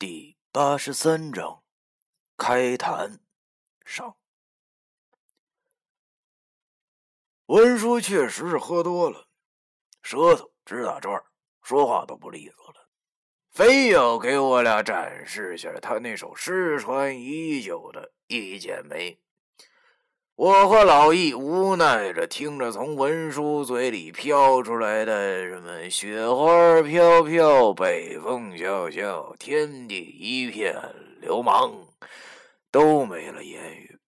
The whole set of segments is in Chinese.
第八十三章开坛上。文叔确实是喝多了，舌头直打转，说话都不利索了，非要给我俩展示下他那首失传已久的《一剪梅》。我和老易无奈着听着从文书嘴里飘出来的什么“雪花飘飘，北风萧萧，天地一片流氓”，都没了言语。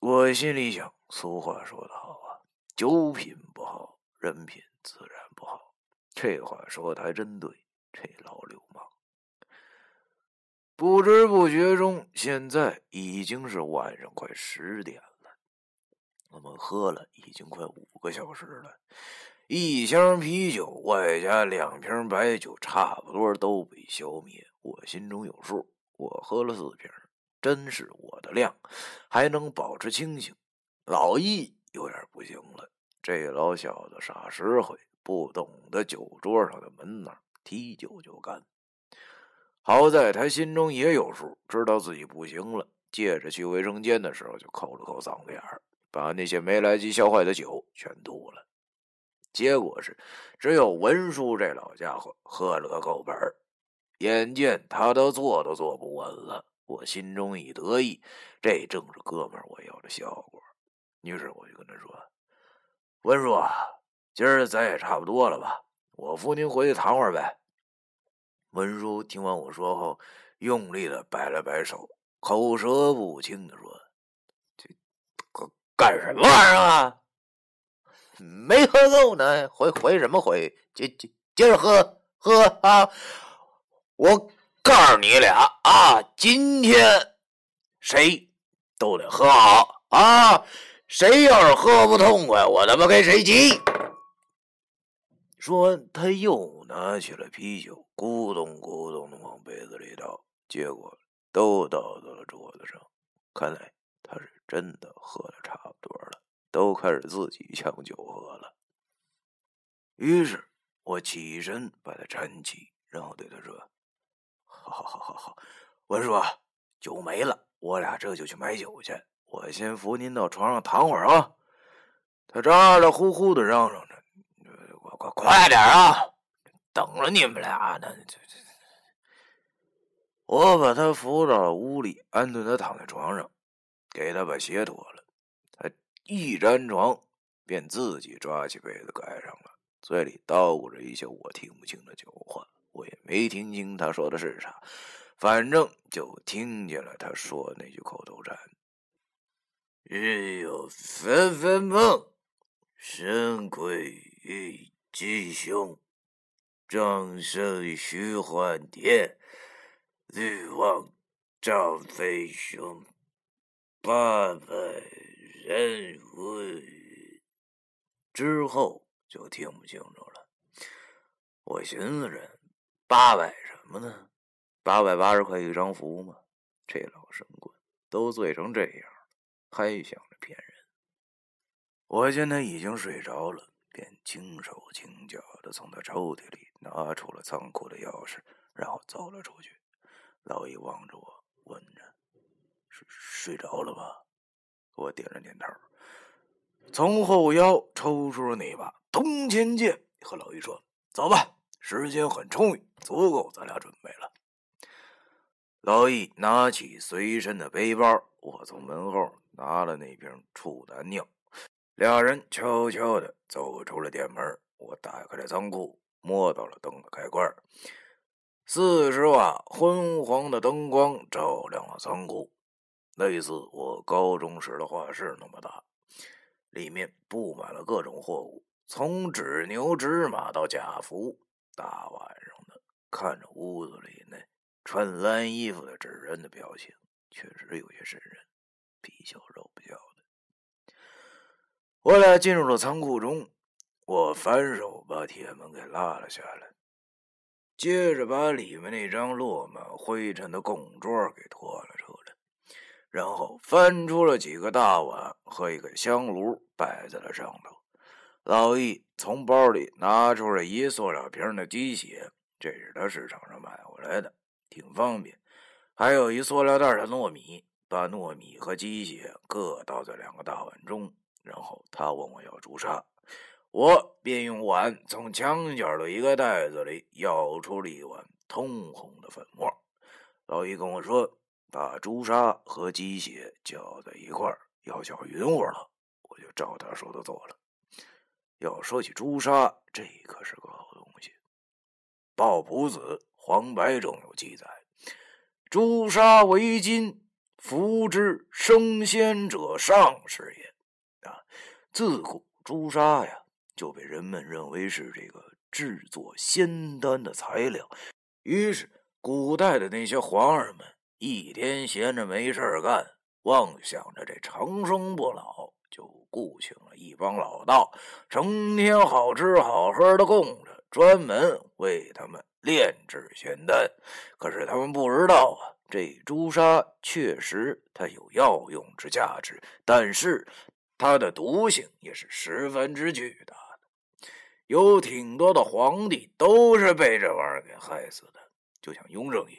我心里想，俗话说得好啊，“酒品不好，人品自然不好。”这话说的还真对。这老流氓，不知不觉中，现在已经是晚上快十点了。我们喝了已经快五个小时了，一箱啤酒外加两瓶白酒，差不多都被消灭。我心中有数，我喝了四瓶，真是我的量，还能保持清醒。老易有点不行了，这老小子傻实惠，不懂得酒桌上的门道，提酒就干。好在他心中也有数，知道自己不行了，借着去卫生间的时候就抠了抠嗓子眼儿。把那些没来及消化的酒全吐了，结果是只有文叔这老家伙喝了个够本儿。眼见他都坐都坐不稳了，我心中一得意，这正是哥们我要的效果。于是我就跟他说：“文叔，今儿咱也差不多了吧？我扶您回去躺会儿呗。”文叔听完我说后，用力的摆了摆手，口舌不清的说。干什么玩意儿啊？没喝够呢，回回什么回？接接接着喝喝啊！我告诉你俩啊，今天谁都得喝好啊！谁要是喝不痛快，我他妈跟谁急！说完，他又拿起了啤酒，咕咚咕咚的往杯子里倒，结果都倒到了桌子上。看来他是真的喝的差不多了。都开始自己抢酒喝了。于是我起身把他搀起，然后对他说：“好好好好好，文叔，酒没了，我俩这就去买酒去。我先扶您到床上躺会儿啊。”他咋咋呼呼的嚷嚷着：“快快快点啊！等着你们俩呢。”我把他扶到了屋里，安顿他躺在床上，给他把鞋脱了。他一沾床，便自己抓起被子盖上了，嘴里叨咕着一些我听不清的酒话。我也没听清他说的是啥，反正就听见了他说那句口头禅：“日有纷纷梦，神鬼吉凶，掌声徐唤天，欲望赵飞雄，八百。”人物之后就听不清楚了。我寻思着，八百什么呢？八百八十块一张符吗？这老神棍都醉成这样了，还想着骗人。我见他已经睡着了，便轻手轻脚的从他抽屉里拿出了仓库的钥匙，然后走了出去。老易望着我，问着：“睡着了吧？”我点了点头，从后腰抽出了那把铜钱剑，和老易说：“走吧，时间很充裕，足够咱俩准备了。”老易拿起随身的背包，我从门后拿了那瓶处男尿，俩人悄悄的走出了店门。我打开了仓库，摸到了灯的开关，四十瓦昏黄的灯光照亮了仓库。类似我高中时的画室那么大，里面布满了各种货物，从纸牛、纸马到假服。大晚上的，看着屋子里那穿蓝衣服的纸人的表情，确实有些瘆人，皮笑肉不笑的。我俩进入了仓库中，我反手把铁门给拉了下来，接着把里面那张落满灰尘的供桌给拖了出来。然后翻出了几个大碗和一个香炉，摆在了上头。老易从包里拿出了一塑料瓶的鸡血，这是他市场上买回来的，挺方便，还有一塑料袋的糯米，把糯米和鸡血各倒在两个大碗中，然后他问我要朱砂，我便用碗从墙角的一个袋子里舀出了一碗通红的粉末。老易跟我说，把朱砂和鸡血搅在一块儿，要搅匀乎了，我就照他说的做了。要说起朱砂，这可是个好东西，《抱朴子·黄白》中有记载：“朱砂为金，服之升仙者上士也。”啊，自古朱砂呀。就被人们认为是这个制作仙丹的材料，于是古代的那些皇儿们一天闲着没事干，妄想着这长生不老，就雇请了一帮老道，成天好吃好喝的供着，专门为他们炼制仙丹。可是他们不知道啊，这朱砂确实它有药用之价值，但是它的毒性也是十分之巨大的。有挺多的皇帝都是被这玩意儿给害死的，就像雍正爷，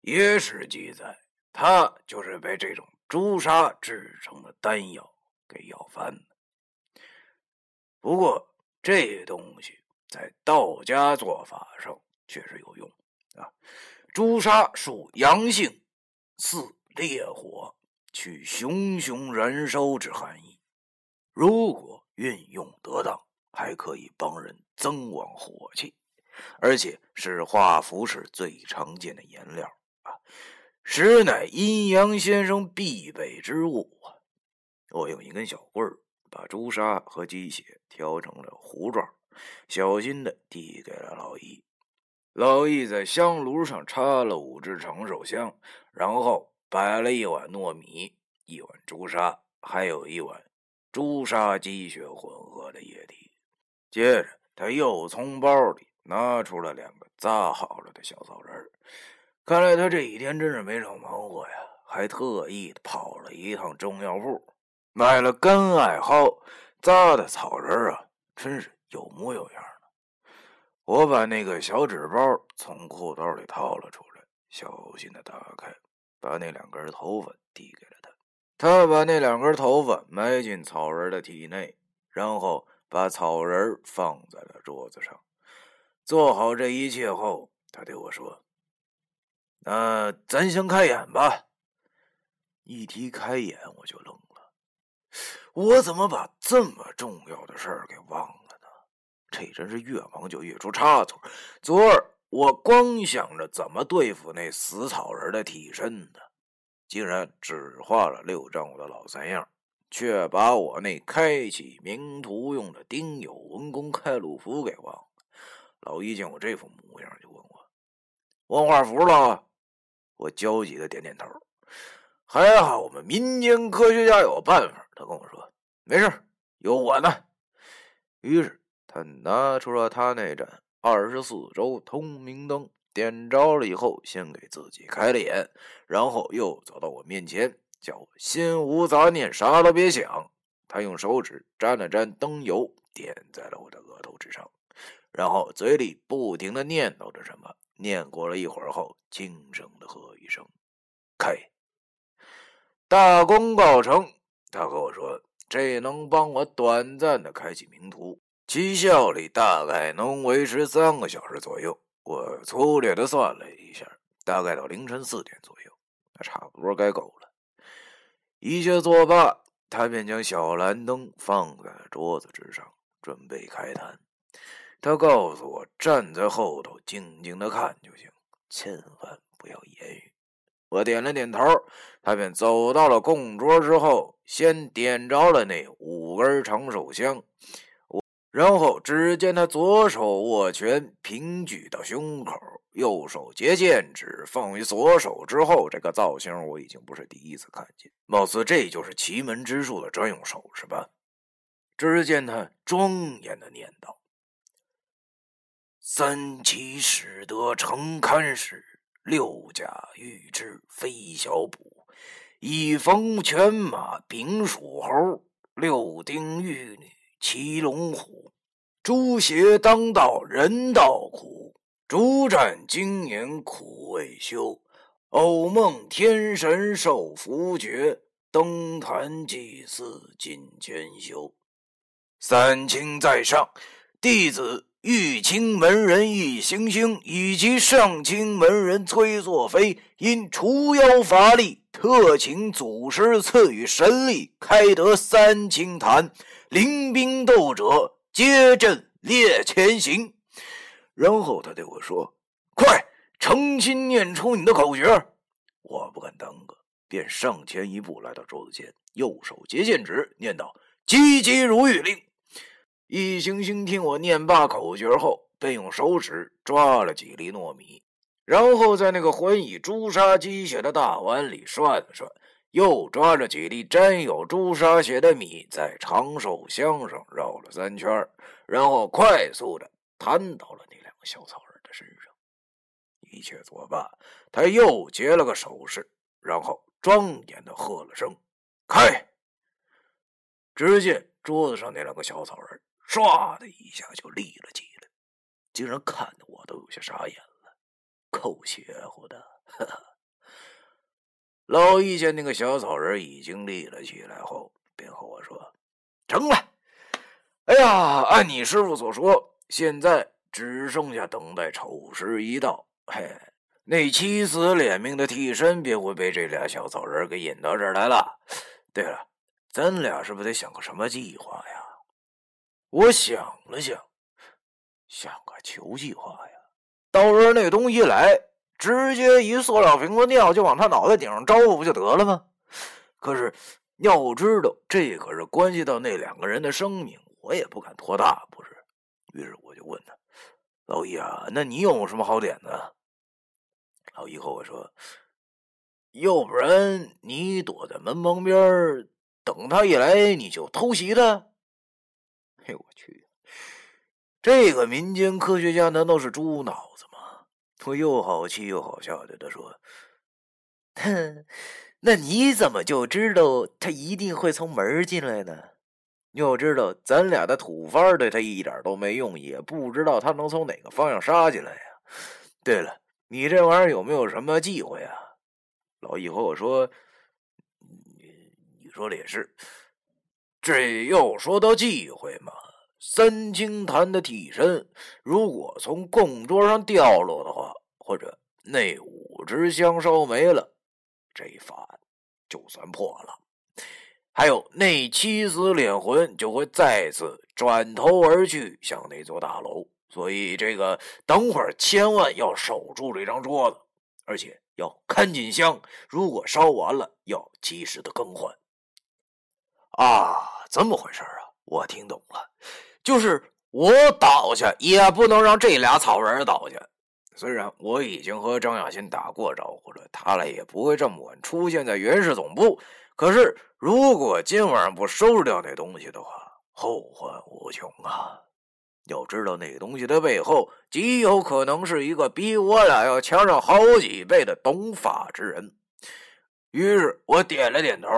野史记载，他就是被这种朱砂制成的丹药给药翻的。不过这东西在道家做法上确实有用啊。朱砂属阳性，似烈火，取熊熊燃烧之含义。如果运用得当。还可以帮人增旺火气，而且是画符时最常见的颜料，实乃阴阳先生必备之物啊！我用一根小棍儿把朱砂和鸡血调成了糊状，小心的递给了老易。老易在香炉上插了五支长寿香，然后摆了一碗糯米、一碗朱砂，还有一碗朱砂鸡血混合的液体。接着，他又从包里拿出了两个扎好了的小草人儿。看来他这几天真是没少忙活呀，还特意跑了一趟中药铺，买了干艾蒿扎的草人啊，真是有模有样的。我把那个小纸包从裤兜里掏了出来，小心的打开，把那两根头发递给了他。他把那两根头发埋进草人的体内，然后。把草人放在了桌子上，做好这一切后，他对我说：“那咱先开眼吧。”一提开眼，我就愣了，我怎么把这么重要的事儿给忘了呢？这真是越忙就越出差错。昨儿我光想着怎么对付那死草人的替身呢，竟然只画了六张我的老三样。却把我那开启名图用的丁酉文公开路符给忘了。老一见我这副模样，就问我：“忘画符了？”我焦急的点点头。还好我们民间科学家有办法。他跟我说：“没事，有我呢。”于是他拿出了他那盏二十四周通明灯，点着了以后，先给自己开了眼，然后又走到我面前。叫我心无杂念，啥都别想。他用手指沾了沾灯油，点在了我的额头之上，然后嘴里不停的念叨着什么。念过了一会儿后，轻声的喝一声：“开！”大功告成。他和我说：“这能帮我短暂的开启名图，其效力大概能维持三个小时左右。”我粗略的算了一下，大概到凌晨四点左右，那差不多该够了。一切作罢，他便将小蓝灯放在了桌子之上，准备开坛。他告诉我，站在后头静静的看就行，千万不要言语。我点了点头，他便走到了供桌之后，先点着了那五根长寿香。然后只见他左手握拳平举到胸口，右手结剑指放于左手之后。这个造型我已经不是第一次看见，貌似这就是奇门之术的专用手势吧？只见他庄严的念道：“三七使得成堪使，六甲御之非小补，一逢犬马丙属猴，六丁玉女。”骑龙虎，朱邪当道人道苦；主战经年苦未休，偶梦天神受符诀，登坛祭祀尽千修。三清在上，弟子玉清门人易星星以及上清门人崔作飞，因除妖乏力，特请祖师赐予神力，开得三清坛，临兵斗者皆阵列前行。然后他对我说：“快！”诚心念出你的口诀，我不敢耽搁，便上前一步，来到桌子前，右手结剑指，念道：“急急如律令。”易星星听我念罢口诀后，便用手指抓了几粒糯米，然后在那个混以朱砂鸡血的大碗里涮了涮，又抓着几粒沾有朱砂血的米，在长寿香上绕了三圈，然后快速的弹到了那两个小草人的身上。一切作罢，他又结了个手势，然后庄严的喝了声“开”。只见桌子上那两个小草人唰的一下就立了起来，竟然看得我都有些傻眼了。够邪乎的！老易见那个小草人已经立了起来后，便和我说：“成了。哎呀，按你师傅所说，现在只剩下等待丑时一到。”嘿，那七死脸命的替身便会被这俩小草人给引到这儿来了。对了，咱俩是不是得想个什么计划呀？我想了想，想个球计划呀。到时候那东西一来，直接一塑料瓶子尿就往他脑袋顶上招呼，不就得了吗？可是要知道，这可是关系到那两个人的生命，我也不敢托大，不是？于是我就问他：“老易啊，那你有什么好点子？”老易和我说：“要不然你躲在门旁边，等他一来你就偷袭他。”哎呦我去！这个民间科学家难道是猪脑子吗？我又好气又好笑的他说：“哼，那你怎么就知道他一定会从门进来呢？要知道咱俩的土方对他一点都没用，也不知道他能从哪个方向杀进来呀。对了。”你这玩意儿有没有什么忌讳啊？老易和我说：“你你说的也是。这要说到忌讳嘛，三清坛的替身如果从供桌上掉落的话，或者那五支香烧没了，这法就算破了。还有那七死脸魂就会再次转头而去，向那座大楼。”所以，这个等会儿千万要守住这张桌子，而且要看紧香。如果烧完了，要及时的更换。啊，这么回事啊！我听懂了，就是我倒下也不能让这俩草人倒下。虽然我已经和张亚新打过招呼了，他俩也不会这么晚出现在原氏总部。可是，如果今晚上不收拾掉那东西的话，后患无穷啊！要知道那东西的背后，极有可能是一个比我俩要强上好几倍的懂法之人。于是我点了点头，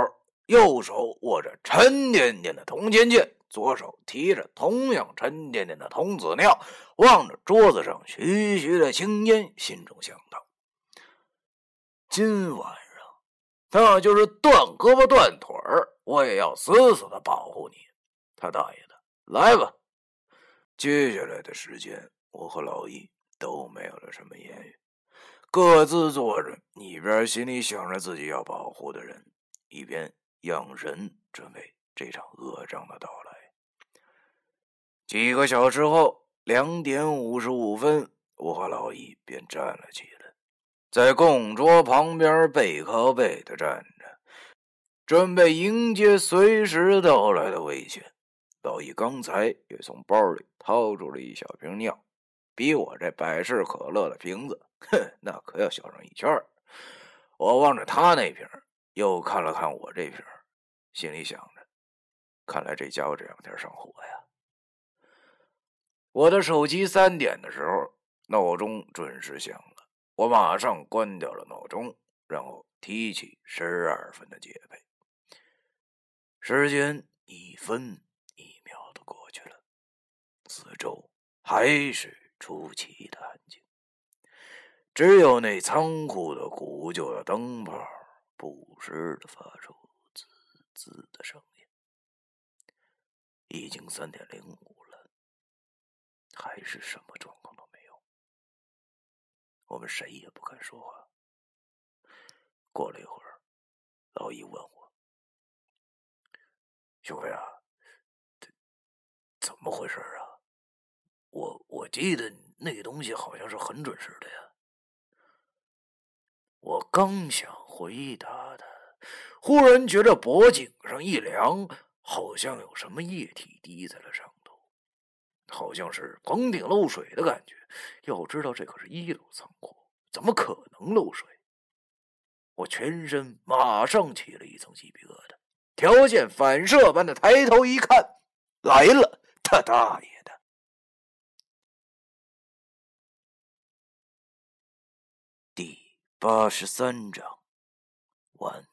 右手握着沉甸甸的铜钱剑，左手提着同样沉甸甸的童子尿，望着桌子上徐徐的青烟，心中想到：今晚上，那就是断胳膊断腿儿，我也要死死的保护你。他大爷的，来吧！接下来的时间，我和老易都没有了什么言语，各自坐着，一边心里想着自己要保护的人，一边养神，准备这场恶仗的到来。几个小时后，两点五十五分，我和老易便站了起来，在供桌旁边背靠背的站着，准备迎接随时到来的危险。老易刚才也从包里掏出了一小瓶尿，比我这百事可乐的瓶子，哼，那可要小上一圈我望着他那瓶，又看了看我这瓶，心里想着：看来这家伙这两天上火呀。我的手机三点的时候，闹钟准时响了，我马上关掉了闹钟，然后提起十二分的戒备。时间一分一秒的过去了。四周还是出奇的安静，只有那仓库的古旧的灯泡不时的发出滋滋的声音。已经三点零五了，还是什么状况都没有。我们谁也不敢说话。过了一会儿，老易问我：“兄弟啊，怎么回事啊？我我记得那东西好像是很准时的呀。”我刚想回答他，忽然觉着脖颈上一凉。好像有什么液体滴在了上头，好像是棚顶漏水的感觉。要知道这可是一楼仓库，怎么可能漏水？我全身马上起了一层鸡皮疙瘩，条件反射般的抬头一看，来了，他大爷的！第八十三章完。